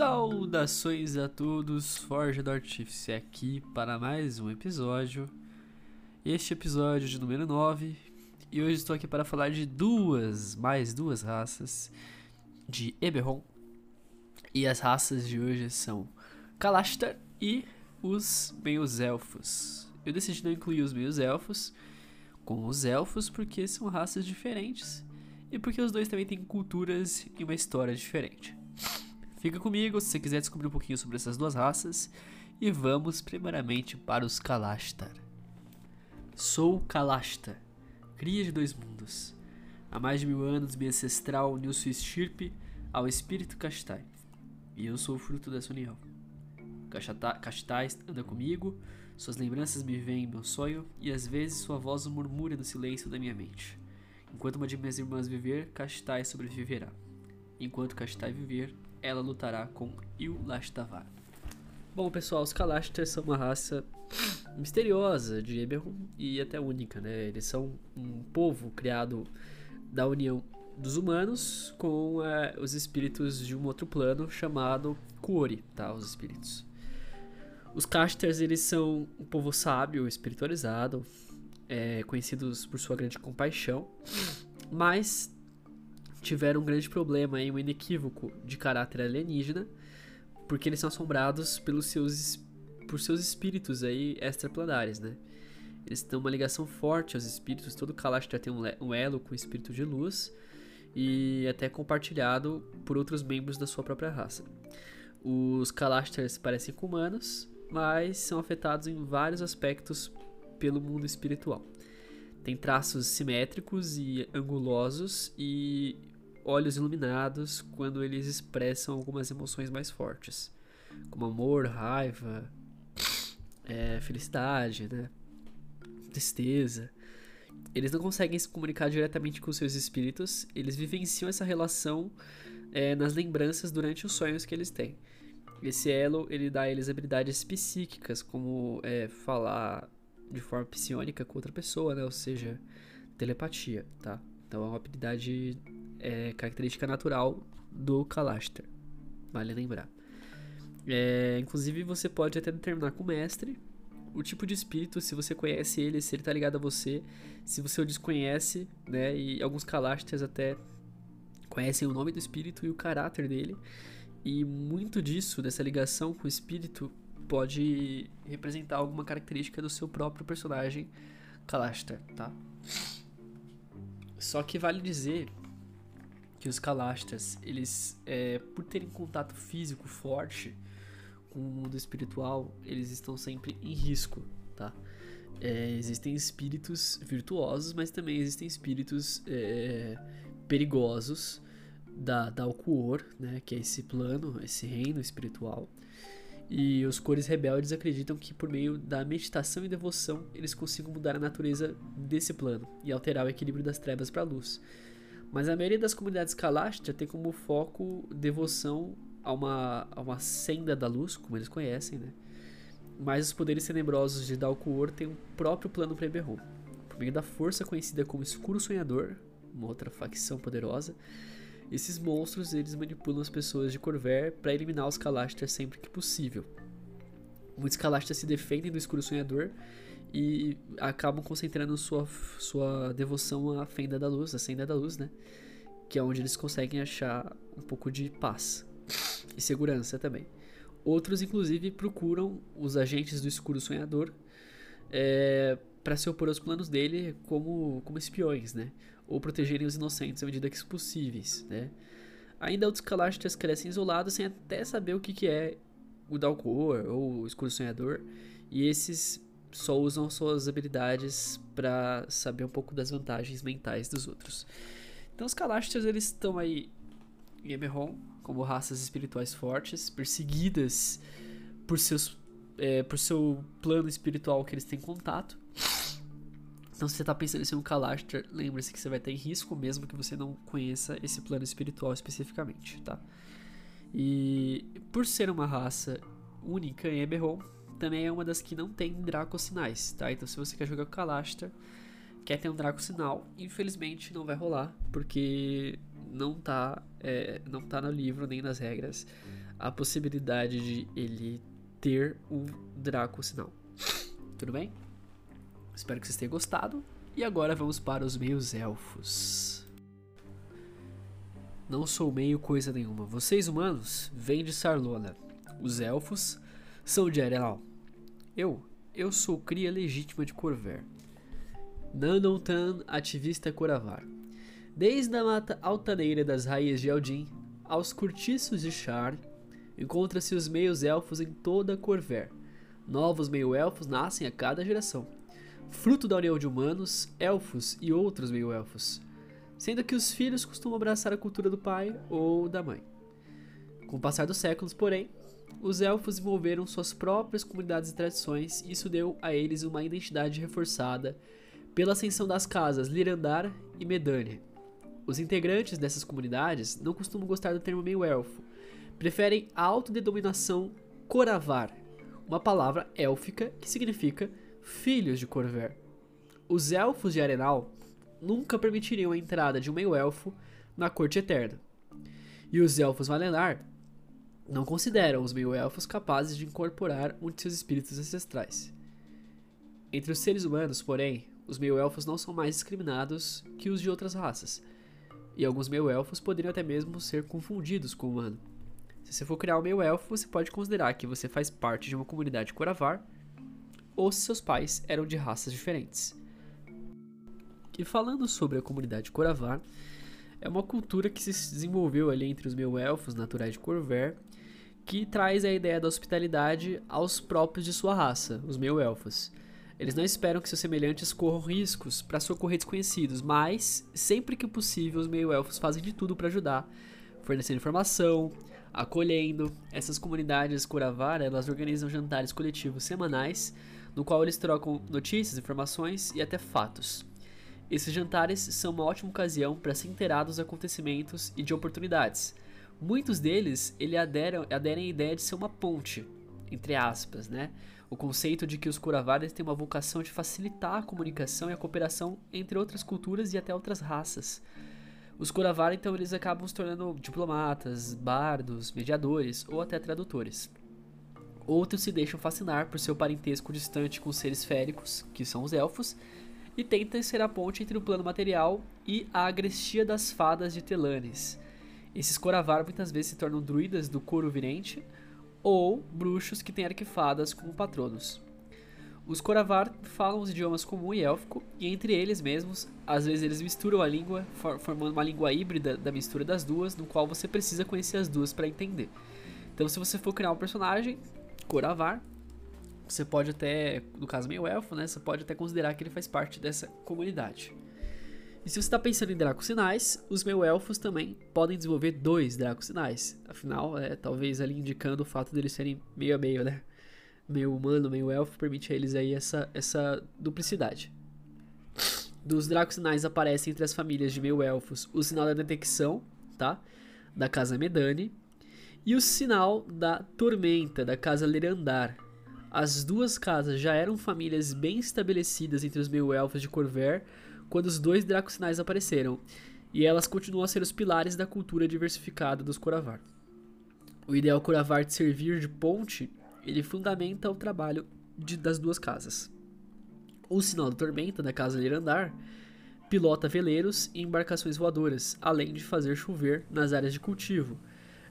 Saudações a todos, Forja do Artífice aqui para mais um episódio. Este episódio de número 9. E hoje estou aqui para falar de duas, mais duas raças de Eberron. E as raças de hoje são Kalashtar e os meios elfos. Eu decidi não incluir os meios elfos com os elfos porque são raças diferentes e porque os dois também têm culturas e uma história diferente. Fica comigo se você quiser descobrir um pouquinho sobre essas duas raças. E vamos primeiramente para os Kalashtar. Sou Kalashtar, cria de dois mundos. Há mais de mil anos, minha ancestral uniu sua estirpe ao espírito Kastai. E eu sou fruto dessa união. Kastai anda comigo, suas lembranças me vêm em meu sonho, e às vezes sua voz murmura no silêncio da minha mente. Enquanto uma de minhas irmãs viver, Kastai sobreviverá. Enquanto Kastai viver, ela lutará com Ilashtavar. Bom, pessoal, os Kalashtar são uma raça misteriosa de Eberron e até única, né? Eles são um povo criado da união dos humanos com é, os espíritos de um outro plano chamado Kuori, tá? Os espíritos. Os Casters, eles são um povo sábio, espiritualizado, é, conhecidos por sua grande compaixão, mas tiveram um grande problema aí, um inequívoco de caráter alienígena, porque eles são assombrados pelos seus, por seus espíritos aí extraplanares, né? Eles têm uma ligação forte aos espíritos, todo Kalashtar tem um elo com o espírito de luz e até compartilhado por outros membros da sua própria raça. Os Kalastars parecem com humanos, mas são afetados em vários aspectos pelo mundo espiritual. Tem traços simétricos e angulosos e olhos iluminados quando eles expressam algumas emoções mais fortes, como amor, raiva, é, felicidade, né? tristeza. Eles não conseguem se comunicar diretamente com seus espíritos, eles vivenciam essa relação é, nas lembranças durante os sonhos que eles têm. Esse elo ele dá a eles habilidades psíquicas, como é, falar de forma psionica com outra pessoa, né? ou seja, telepatia, tá? Então é uma habilidade é, característica natural do Kalashtar. Vale lembrar. É, inclusive, você pode até determinar com o mestre o tipo de espírito, se você conhece ele, se ele tá ligado a você, se você o desconhece, né? E alguns Kalastars até conhecem o nome do espírito e o caráter dele. E muito disso, dessa ligação com o espírito, pode representar alguma característica do seu próprio personagem Kalashtar, tá? Só que vale dizer que os Kalastras, eles, é, por terem contato físico forte com o mundo espiritual, eles estão sempre em risco, tá? É, existem espíritos virtuosos, mas também existem espíritos é, perigosos da, da Alcuor, né? Que é esse plano, esse reino espiritual. E os cores rebeldes acreditam que por meio da meditação e devoção eles consigam mudar a natureza desse plano e alterar o equilíbrio das trevas para a luz. Mas a maioria das comunidades Kalashtra tem como foco devoção a uma, a uma senda da luz, como eles conhecem, né? Mas os poderes tenebrosos de Dalkuor têm um próprio plano para Eberron. Por meio da força conhecida como Escuro Sonhador, uma outra facção poderosa, esses monstros eles manipulam as pessoas de Corver para eliminar os Kalashtar sempre que possível. Muitos Kalashtar se defendem do Escuro Sonhador e acabam concentrando sua, sua devoção à Fenda da Luz, a Senda da Luz, né? Que é onde eles conseguem achar um pouco de paz e segurança também. Outros, inclusive, procuram os agentes do Escuro Sonhador é, para se opor aos planos dele como, como espiões, né? Ou protegerem os inocentes à medida que possíveis, né? Ainda outros Kalashtas crescem isolados sem até saber o que, que é o Dalcor ou o Escuro Sonhador. E esses só usam suas habilidades para saber um pouco das vantagens mentais dos outros. Então os Kalashtas eles estão aí em como raças espirituais fortes, perseguidas por seus é, por seu plano espiritual que eles têm contato. Então, se você está pensando em ser um Kalashtar, lembre-se que você vai estar em risco mesmo que você não conheça esse plano espiritual especificamente, tá? E por ser uma raça única em Eberron, também é uma das que não tem Dracosinais, tá? Então se você quer jogar com Kalashtar, quer ter um Dracosinal, infelizmente não vai rolar, porque não tá, é, não tá no livro nem nas regras a possibilidade de ele ter um Draco sinal. Tudo bem? Espero que vocês tenham gostado. E agora vamos para os meios elfos. Não sou meio coisa nenhuma. Vocês humanos vêm de Sarlona. Os elfos são de Arenal. Eu, eu sou cria legítima de Corver. Nanontan, ativista Coravar. Desde a mata altaneira das raízes de Eldin aos cortiços de Char, encontra-se os meios elfos em toda Corver. Novos meio-elfos nascem a cada geração, fruto da união de humanos, elfos e outros meio-elfos, sendo que os filhos costumam abraçar a cultura do pai ou da mãe. Com o passar dos séculos, porém, os elfos desenvolveram suas próprias comunidades e tradições, e isso deu a eles uma identidade reforçada pela ascensão das casas Lirandar e Medania. Os integrantes dessas comunidades não costumam gostar do termo meio-elfo, preferem a autodenominação Coravar, uma palavra élfica que significa filhos de Corver. Os elfos de Arenal nunca permitiriam a entrada de um meio-elfo na Corte Eterna. E os elfos Valenar não consideram os meio-elfos capazes de incorporar um de seus espíritos ancestrais. Entre os seres humanos, porém, os meio-elfos não são mais discriminados que os de outras raças, e alguns meio-elfos poderiam até mesmo ser confundidos com o humano. Se você for criar um meio-elfo, você pode considerar que você faz parte de uma comunidade Coravar, ou se seus pais eram de raças diferentes. E falando sobre a comunidade Coravar, é uma cultura que se desenvolveu ali entre os meio-elfos naturais de Corver, que traz a ideia da hospitalidade aos próprios de sua raça, os meio-elfos. Eles não esperam que seus semelhantes corram riscos para socorrer desconhecidos, mas, sempre que possível, os meio-elfos fazem de tudo para ajudar, fornecendo informação, acolhendo. Essas comunidades Kuravar, elas organizam jantares coletivos semanais, no qual eles trocam notícias, informações e até fatos. Esses jantares são uma ótima ocasião para se inteirar dos acontecimentos e de oportunidades. Muitos deles ele aderem, aderem à ideia de ser uma ponte, entre aspas, né? O conceito de que os Kuravares têm uma vocação de facilitar a comunicação e a cooperação entre outras culturas e até outras raças. Os Kuravar, então, eles acabam se tornando diplomatas, bardos, mediadores ou até tradutores. Outros se deixam fascinar por seu parentesco distante com seres féricos, que são os elfos, e tentam ser a ponte entre o plano material e a agrestia das fadas de Telanes. Esses Koravar muitas vezes se tornam druidas do couro virente ou bruxos que têm arquifadas como patronos. Os Koravar falam os idiomas comum e élfico, e entre eles mesmos, às vezes eles misturam a língua, formando uma língua híbrida da mistura das duas, no qual você precisa conhecer as duas para entender. Então, se você for criar um personagem, Koravar, você pode até, no caso meio elfo, né, você pode até considerar que ele faz parte dessa comunidade. E se você está pensando em Dracos Sinais, os meio elfos também podem desenvolver dois Dracos Sinais. Afinal, é, talvez ali indicando o fato deles serem meio a meio, né? meio humano, meio elfo, permite a eles aí essa, essa duplicidade. Dos Dracos Sinais aparecem entre as famílias de meio elfos o sinal da detecção, tá? Da casa Medani, e o sinal da tormenta, da casa Lerandar. As duas casas já eram famílias bem estabelecidas entre os meio elfos de Corver quando os dois Dracos Sinais apareceram, e elas continuam a ser os pilares da cultura diversificada dos Coravar. O ideal Coravar de servir de ponte ele fundamenta o trabalho de, das duas casas. O sinal da tormenta da casa Lirandar pilota veleiros e embarcações voadoras, além de fazer chover nas áreas de cultivo.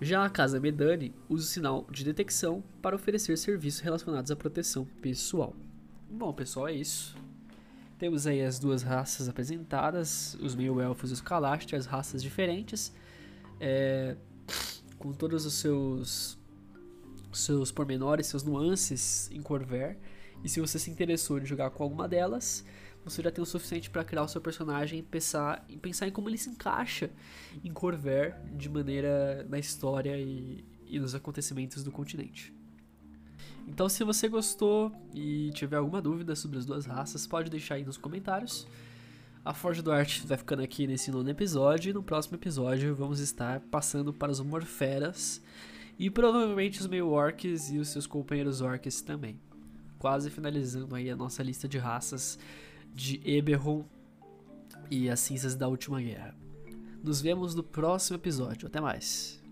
Já a casa Medani usa o sinal de detecção para oferecer serviços relacionados à proteção pessoal. Bom, pessoal, é isso. Temos aí as duas raças apresentadas, os meio-elfos e os Kalashtar, as raças diferentes, é, com todos os seus seus pormenores, seus nuances em Corver. E se você se interessou em jogar com alguma delas, você já tem o suficiente para criar o seu personagem e pensar, e pensar em como ele se encaixa em Corver de maneira na história e, e nos acontecimentos do continente. Então, se você gostou e tiver alguma dúvida sobre as duas raças, pode deixar aí nos comentários. A Forge do Arte vai ficando aqui nesse nono episódio, e no próximo episódio vamos estar passando para os Morferas e provavelmente os meio orcs e os seus companheiros orcs também. Quase finalizando aí a nossa lista de raças de Eberron e as cinzas da última guerra. Nos vemos no próximo episódio. Até mais.